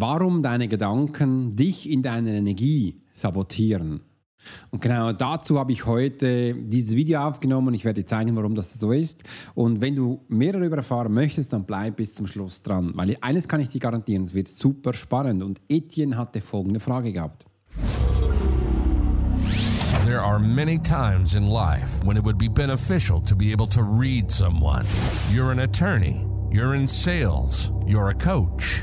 warum deine Gedanken dich in deiner Energie sabotieren. Und genau dazu habe ich heute dieses Video aufgenommen ich werde dir zeigen, warum das so ist. Und wenn du mehr darüber erfahren möchtest, dann bleib bis zum Schluss dran, weil eines kann ich dir garantieren, es wird super spannend. Und Etienne hatte folgende Frage gehabt. There are many times in life when it would be beneficial to be able to read someone. You're an attorney, you're in sales, you're a coach,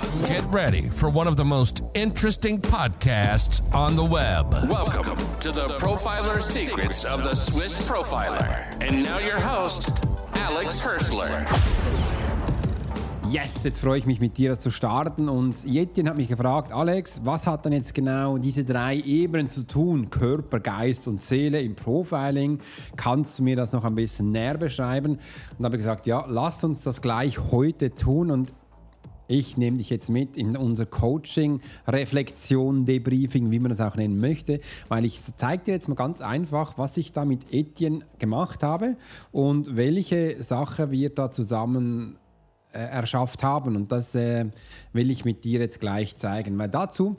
Get ready for one of the most interesting podcasts on the web. Welcome to the Profiler Secrets of the Swiss Profiler. And now your host, Alex Hirschler. Yes, jetzt freue ich mich mit dir zu starten und Jettin hat mich gefragt, Alex, was hat denn jetzt genau diese drei Ebenen zu tun, Körper, Geist und Seele im Profiling? Kannst du mir das noch ein bisschen näher beschreiben? Und habe gesagt, ja, lass uns das gleich heute tun und ich nehme dich jetzt mit in unser Coaching, Reflexion, Debriefing, wie man das auch nennen möchte, weil ich zeige dir jetzt mal ganz einfach, was ich da mit Etienne gemacht habe und welche Sache wir da zusammen äh, erschafft haben. Und das äh, will ich mit dir jetzt gleich zeigen. Weil dazu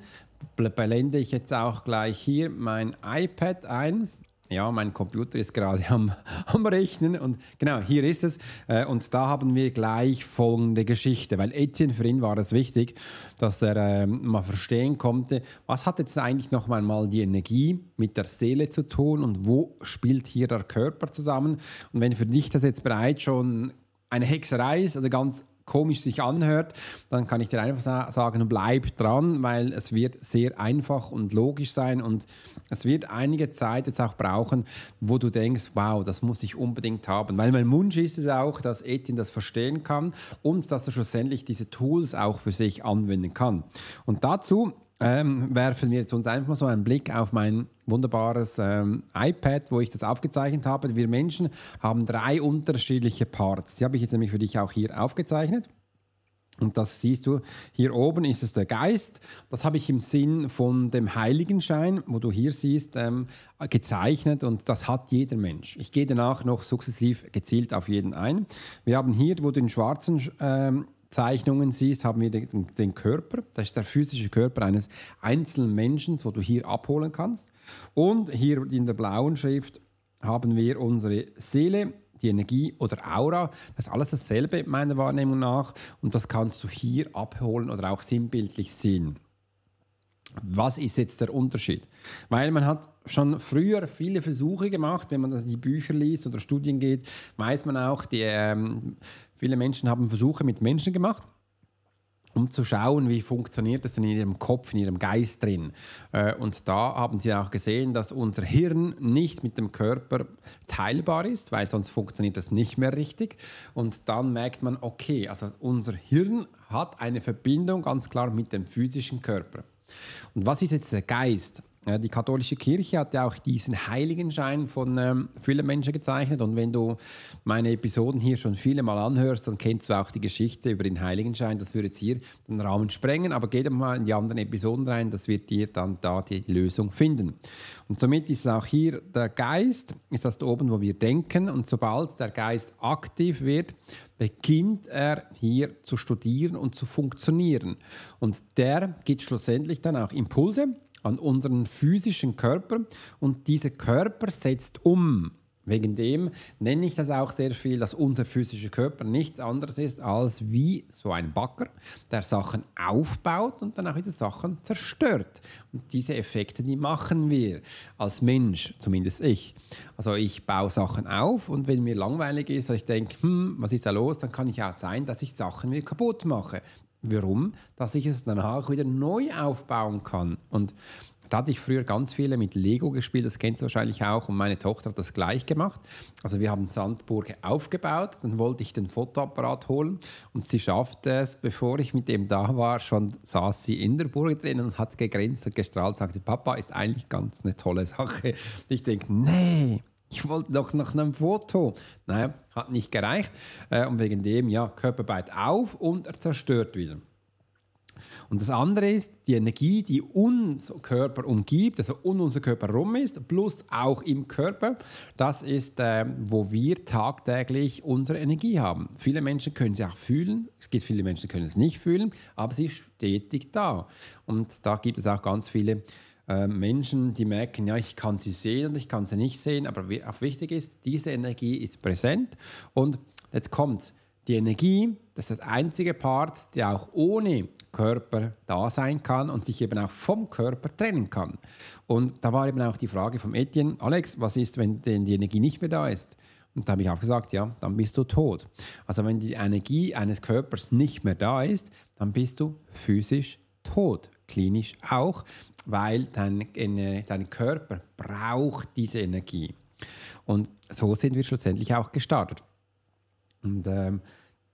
blende ich jetzt auch gleich hier mein iPad ein. Ja, mein Computer ist gerade am, am Rechnen und genau, hier ist es. Äh, und da haben wir gleich folgende Geschichte, weil Etienne für ihn war es wichtig, dass er äh, mal verstehen konnte, was hat jetzt eigentlich noch einmal die Energie mit der Seele zu tun und wo spielt hier der Körper zusammen. Und wenn für dich das jetzt bereits schon eine Hexerei ist oder ganz komisch sich anhört, dann kann ich dir einfach sagen, bleib dran, weil es wird sehr einfach und logisch sein und es wird einige Zeit jetzt auch brauchen, wo du denkst, wow, das muss ich unbedingt haben. Weil mein Wunsch ist es auch, dass Etienne das verstehen kann und dass er schlussendlich diese Tools auch für sich anwenden kann. Und dazu ähm, werfen wir jetzt uns einfach mal so einen Blick auf mein wunderbares ähm, iPad, wo ich das aufgezeichnet habe. Wir Menschen haben drei unterschiedliche Parts. Die habe ich jetzt nämlich für dich auch hier aufgezeichnet. Und das siehst du, hier oben ist es der Geist. Das habe ich im Sinn von dem Heiligenschein, wo du hier siehst, ähm, gezeichnet und das hat jeder Mensch. Ich gehe danach noch sukzessiv gezielt auf jeden ein. Wir haben hier, wo du den schwarzen ähm, Zeichnungen siehst, haben wir den, den, Körper. Das ist der physische Körper eines einzelnen Menschen, wo du hier abholen kannst. Und hier in der blauen Schrift haben wir unsere Seele, die Energie oder Aura. Das ist alles dasselbe meiner Wahrnehmung nach. Und das kannst du hier abholen oder auch sinnbildlich sehen. Was ist jetzt der Unterschied? Weil man hat schon früher viele Versuche gemacht, wenn man das in die Bücher liest oder Studien geht, weiß man auch, die, ähm, viele Menschen haben Versuche mit Menschen gemacht um zu schauen, wie funktioniert das denn in ihrem Kopf, in ihrem Geist drin. Äh, und da haben sie auch gesehen, dass unser Hirn nicht mit dem Körper teilbar ist, weil sonst funktioniert das nicht mehr richtig. Und dann merkt man, okay, also unser Hirn hat eine Verbindung ganz klar mit dem physischen Körper. Und was ist jetzt der Geist? Die katholische Kirche hat ja auch diesen Heiligenschein von ähm, vielen Menschen gezeichnet. Und wenn du meine Episoden hier schon viele Mal anhörst, dann kennst du auch die Geschichte über den Heiligenschein. Das würde jetzt hier den Rahmen sprengen, aber geh doch mal in die anderen Episoden rein, das wird dir dann da die Lösung finden. Und somit ist auch hier der Geist, ist das da oben, wo wir denken. Und sobald der Geist aktiv wird, beginnt er hier zu studieren und zu funktionieren. Und der gibt schlussendlich dann auch Impulse an unseren physischen Körper und dieser Körper setzt um. Wegen dem nenne ich das auch sehr viel, dass unser physischer Körper nichts anderes ist als wie so ein Backer, der Sachen aufbaut und dann auch wieder Sachen zerstört. Und diese Effekte, die machen wir als Mensch, zumindest ich. Also ich baue Sachen auf und wenn mir langweilig ist, ich denke, hm, was ist da los, dann kann ich auch sein, dass ich Sachen wieder kaputt mache Warum? Dass ich es danach wieder neu aufbauen kann. Und da hatte ich früher ganz viele mit Lego gespielt, das kennst du wahrscheinlich auch. Und meine Tochter hat das gleich gemacht. Also wir haben Sandburg aufgebaut, dann wollte ich den Fotoapparat holen und sie schaffte es, bevor ich mit dem da war, schon saß sie in der Burg drin und hat gegrinst und gestrahlt, sagte, Papa, ist eigentlich ganz eine tolle Sache. Ich denke, nee, ich wollte doch nach einem Foto. Naja, hat nicht gereicht. Äh, und wegen dem, ja, Körper beißt auf und er zerstört wieder. Und das andere ist die Energie, die uns Körper umgibt, also um unser Körper rum ist, plus auch im Körper. Das ist, äh, wo wir tagtäglich unsere Energie haben. Viele Menschen können sie auch fühlen. Es gibt viele Menschen, die können es nicht fühlen, aber sie ist stetig da. Und da gibt es auch ganz viele äh, Menschen, die merken, ja, ich kann sie sehen und ich kann sie nicht sehen, aber auch wichtig ist, diese Energie ist präsent. Und jetzt kommt's die Energie, das ist das einzige Part, der auch ohne Körper da sein kann und sich eben auch vom Körper trennen kann. Und da war eben auch die Frage vom Etienne, Alex, was ist, wenn die Energie nicht mehr da ist? Und da habe ich auch gesagt, ja, dann bist du tot. Also wenn die Energie eines Körpers nicht mehr da ist, dann bist du physisch tot, klinisch auch, weil dein, dein Körper braucht diese Energie. Und so sind wir schlussendlich auch gestartet. Und ähm,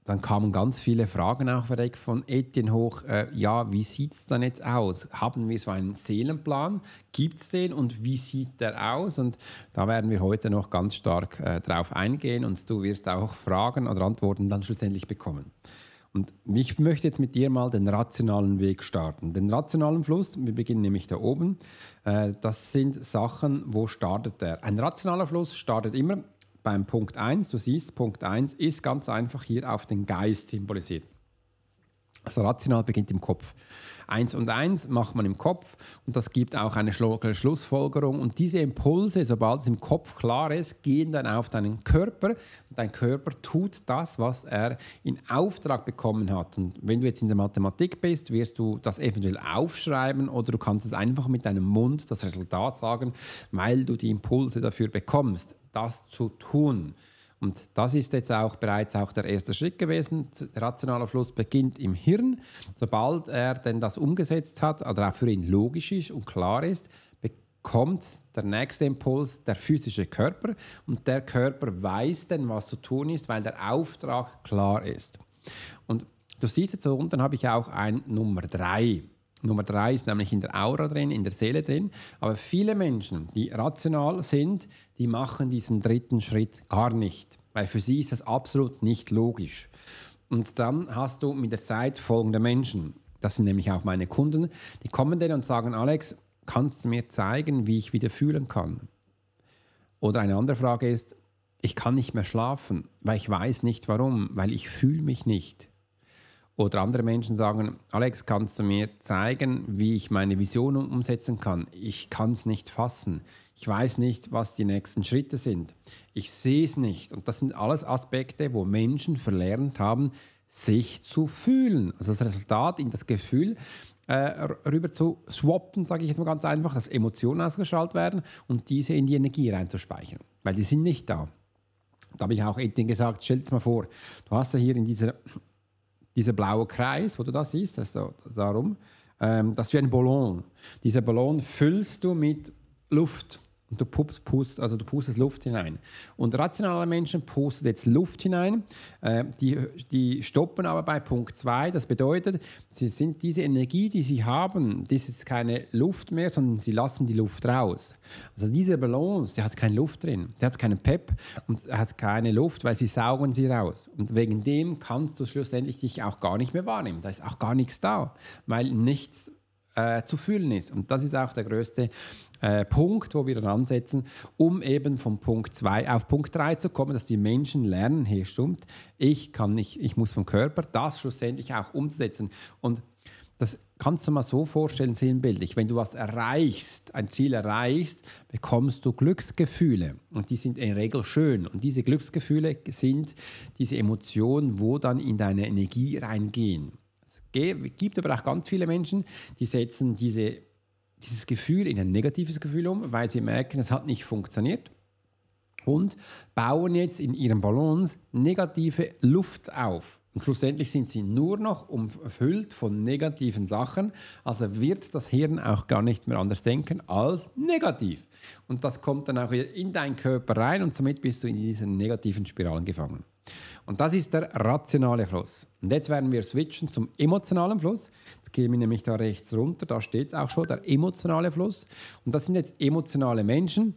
dann kamen ganz viele Fragen auch direkt von Etienne hoch. Äh, ja, wie sieht es dann jetzt aus? Haben wir so einen Seelenplan? Gibt es den und wie sieht der aus? Und da werden wir heute noch ganz stark äh, drauf eingehen und du wirst auch Fragen oder Antworten dann schlussendlich bekommen. Und ich möchte jetzt mit dir mal den rationalen Weg starten. Den rationalen Fluss, wir beginnen nämlich da oben, äh, das sind Sachen, wo startet der? Ein rationaler Fluss startet immer beim Punkt 1, du siehst, Punkt 1 ist ganz einfach hier auf den Geist symbolisiert. Also rational beginnt im Kopf. Eins und eins macht man im Kopf und das gibt auch eine Schlussfolgerung. Und diese Impulse, sobald es im Kopf klar ist, gehen dann auf deinen Körper und dein Körper tut das, was er in Auftrag bekommen hat. Und wenn du jetzt in der Mathematik bist, wirst du das eventuell aufschreiben oder du kannst es einfach mit deinem Mund das Resultat sagen, weil du die Impulse dafür bekommst das zu tun. Und das ist jetzt auch bereits auch der erste Schritt gewesen. Der rationale Fluss beginnt im Hirn. Sobald er denn das umgesetzt hat, oder auch für ihn logisch ist und klar ist, bekommt der nächste Impuls der physische Körper und der Körper weiß dann, was zu tun ist, weil der Auftrag klar ist. Und du siehst jetzt unten habe ich auch ein Nummer 3. Nummer drei ist nämlich in der Aura drin, in der Seele drin. Aber viele Menschen, die rational sind, die machen diesen dritten Schritt gar nicht, weil für sie ist das absolut nicht logisch. Und dann hast du mit der Zeit folgende Menschen. Das sind nämlich auch meine Kunden. Die kommen dann und sagen, Alex, kannst du mir zeigen, wie ich wieder fühlen kann? Oder eine andere Frage ist, ich kann nicht mehr schlafen, weil ich weiß nicht warum, weil ich fühle mich nicht. Oder andere Menschen sagen, Alex, kannst du mir zeigen, wie ich meine Vision umsetzen kann? Ich kann es nicht fassen. Ich weiß nicht, was die nächsten Schritte sind. Ich sehe es nicht. Und das sind alles Aspekte, wo Menschen verlernt haben, sich zu fühlen. Also das Resultat in das Gefühl äh, rüber zu swappen, sage ich jetzt mal ganz einfach, dass Emotionen ausgeschaltet werden und diese in die Energie reinzuspeichern. Weil die sind nicht da. Da habe ich auch Etienne gesagt, stell dir mal vor, du hast ja hier in dieser dieser blaue Kreis, wo du das siehst, das da, darum, ähm, das ist wie ein Ballon. Dieser Ballon füllst du mit Luft. Und du pustest, also du pustest Luft hinein. Und rationale Menschen pusten jetzt Luft hinein. Äh, die, die stoppen aber bei Punkt 2. Das bedeutet, sie sind diese Energie, die sie haben, das ist keine Luft mehr, sondern sie lassen die Luft raus. Also diese Balance, die hat keine Luft drin. Die hat keinen Pep und hat keine Luft, weil sie saugen sie raus. Und wegen dem kannst du schlussendlich dich auch gar nicht mehr wahrnehmen. Da ist auch gar nichts da, weil nichts äh, zu fühlen ist. Und das ist auch der größte äh, Punkt, wo wir dann ansetzen, um eben von Punkt 2 auf Punkt 3 zu kommen, dass die Menschen lernen, hey, stimmt, ich kann nicht, ich muss vom Körper das schlussendlich auch umsetzen. Und das kannst du mal so vorstellen, sinnbildlich. Wenn du was erreichst, ein Ziel erreichst, bekommst du Glücksgefühle. Und die sind in der Regel schön. Und diese Glücksgefühle sind diese Emotionen, wo dann in deine Energie reingehen. Es gibt aber auch ganz viele Menschen, die setzen diese dieses Gefühl in ein negatives Gefühl um, weil sie merken, es hat nicht funktioniert und bauen jetzt in ihrem Ballons negative Luft auf. Und schlussendlich sind sie nur noch umfüllt von negativen Sachen. Also wird das Hirn auch gar nicht mehr anders denken als negativ. Und das kommt dann auch in deinen Körper rein und somit bist du in diesen negativen Spiralen gefangen. Und das ist der rationale Fluss. Und jetzt werden wir switchen zum emotionalen Fluss. Jetzt gehen wir nämlich da rechts runter, da steht es auch schon, der emotionale Fluss. Und das sind jetzt emotionale Menschen.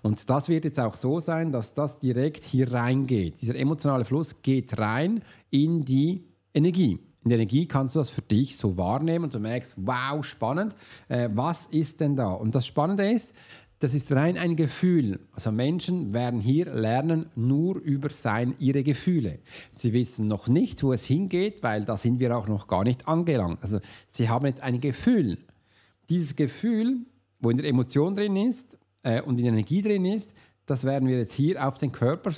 Und das wird jetzt auch so sein, dass das direkt hier reingeht. Dieser emotionale Fluss geht rein in die Energie. In der Energie kannst du das für dich so wahrnehmen und du merkst, wow, spannend, äh, was ist denn da? Und das Spannende ist, das ist rein ein Gefühl. Also Menschen werden hier lernen nur über sein, ihre Gefühle. Sie wissen noch nicht, wo es hingeht, weil da sind wir auch noch gar nicht angelangt. Also sie haben jetzt ein Gefühl. Dieses Gefühl, wo in der Emotion drin ist äh, und in der Energie drin ist, das werden wir jetzt hier auf den Körper,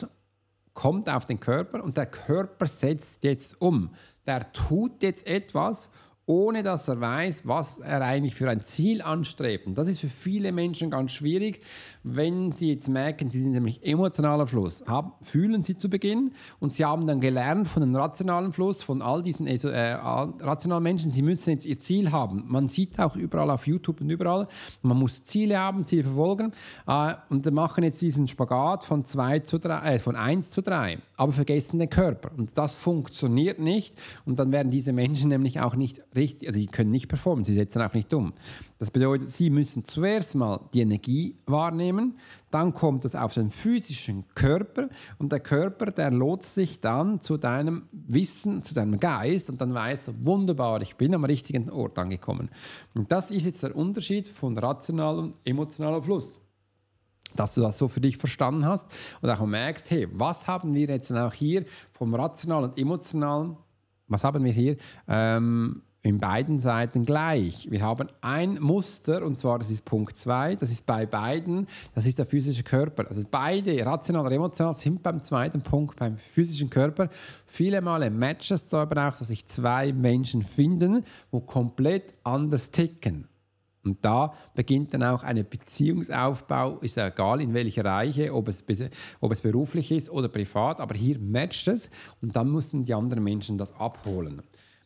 kommt auf den Körper und der Körper setzt jetzt um. Der tut jetzt etwas ohne dass er weiß, was er eigentlich für ein Ziel anstrebt. Und das ist für viele Menschen ganz schwierig, wenn sie jetzt merken, sie sind nämlich emotionaler Fluss, haben, fühlen sie zu Beginn und sie haben dann gelernt von dem rationalen Fluss, von all diesen äh, rationalen Menschen, sie müssen jetzt ihr Ziel haben. Man sieht auch überall auf YouTube und überall, man muss Ziele haben, Ziele verfolgen äh, und machen jetzt diesen Spagat von, zwei zu drei, äh, von 1 zu 3, aber vergessen den Körper. Und das funktioniert nicht und dann werden diese Menschen nämlich auch nicht richtig, also sie können nicht performen, sie setzen auch nicht um. Das bedeutet, sie müssen zuerst mal die Energie wahrnehmen, dann kommt es auf den physischen Körper und der Körper, der lotst sich dann zu deinem Wissen, zu deinem Geist und dann weiß er, wunderbar, ich bin am richtigen Ort angekommen. Und das ist jetzt der Unterschied von rationalem und emotionalem Fluss dass du das so für dich verstanden hast und auch merkst, hey, was haben wir jetzt auch hier vom rationalen und emotionalen, was haben wir hier ähm, in beiden Seiten gleich. Wir haben ein Muster und zwar das ist Punkt 2, das ist bei beiden, das ist der physische Körper. Also beide, rational oder emotional, sind beim zweiten Punkt, beim physischen Körper. Viele Male matcht es aber auch, dass sich zwei Menschen finden, wo komplett anders ticken. Und da beginnt dann auch ein Beziehungsaufbau, ist ja egal in welcher Reiche, ob es, ob es beruflich ist oder privat, aber hier matcht es und dann müssen die anderen Menschen das abholen.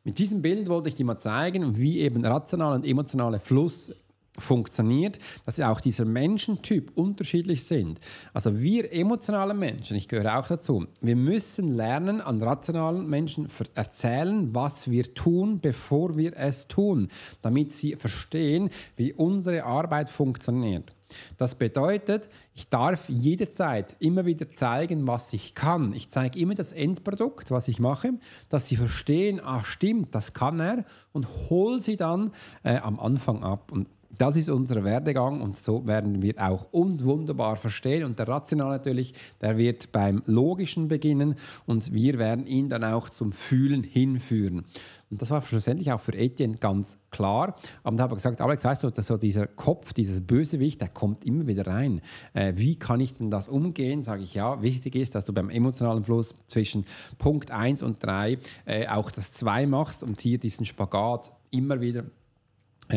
Mit diesem Bild wollte ich dir mal zeigen, wie eben rationaler und emotionaler Fluss funktioniert, dass auch dieser Menschentyp unterschiedlich sind. Also wir emotionale Menschen, ich gehöre auch dazu, wir müssen lernen, an rationalen Menschen erzählen, was wir tun, bevor wir es tun, damit sie verstehen, wie unsere Arbeit funktioniert. Das bedeutet, ich darf jederzeit immer wieder zeigen, was ich kann. Ich zeige immer das Endprodukt, was ich mache, dass sie verstehen, ah stimmt, das kann er und hole sie dann äh, am Anfang ab. Und das ist unser Werdegang und so werden wir auch uns wunderbar verstehen. Und der Rational natürlich, der wird beim Logischen beginnen und wir werden ihn dann auch zum Fühlen hinführen. Und das war schlussendlich auch für Etienne ganz klar. Aber da habe ich gesagt, Alex, weißt du, dass so dieser Kopf, dieses Bösewicht, der kommt immer wieder rein. Äh, wie kann ich denn das umgehen? Sage ich, ja, wichtig ist, dass du beim emotionalen Fluss zwischen Punkt 1 und 3 äh, auch das 2 machst und hier diesen Spagat immer wieder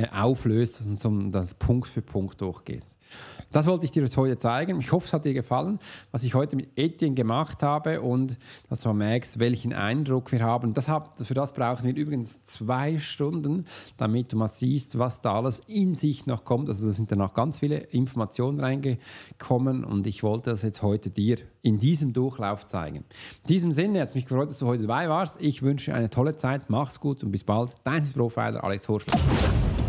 äh, auflöst und das Punkt für Punkt durchgeht. Das wollte ich dir heute zeigen. Ich hoffe, es hat dir gefallen, was ich heute mit Etienne gemacht habe und dass du merkst, welchen Eindruck wir haben. Das hat, für das brauchen wir übrigens zwei Stunden, damit du mal siehst, was da alles in sich noch kommt. Also da sind dann noch ganz viele Informationen reingekommen und ich wollte das jetzt heute dir in diesem Durchlauf zeigen. In diesem Sinne hat es mich gefreut, dass du heute dabei warst. Ich wünsche eine tolle Zeit, mach's gut und bis bald. Dein Profiler Alex Horschler.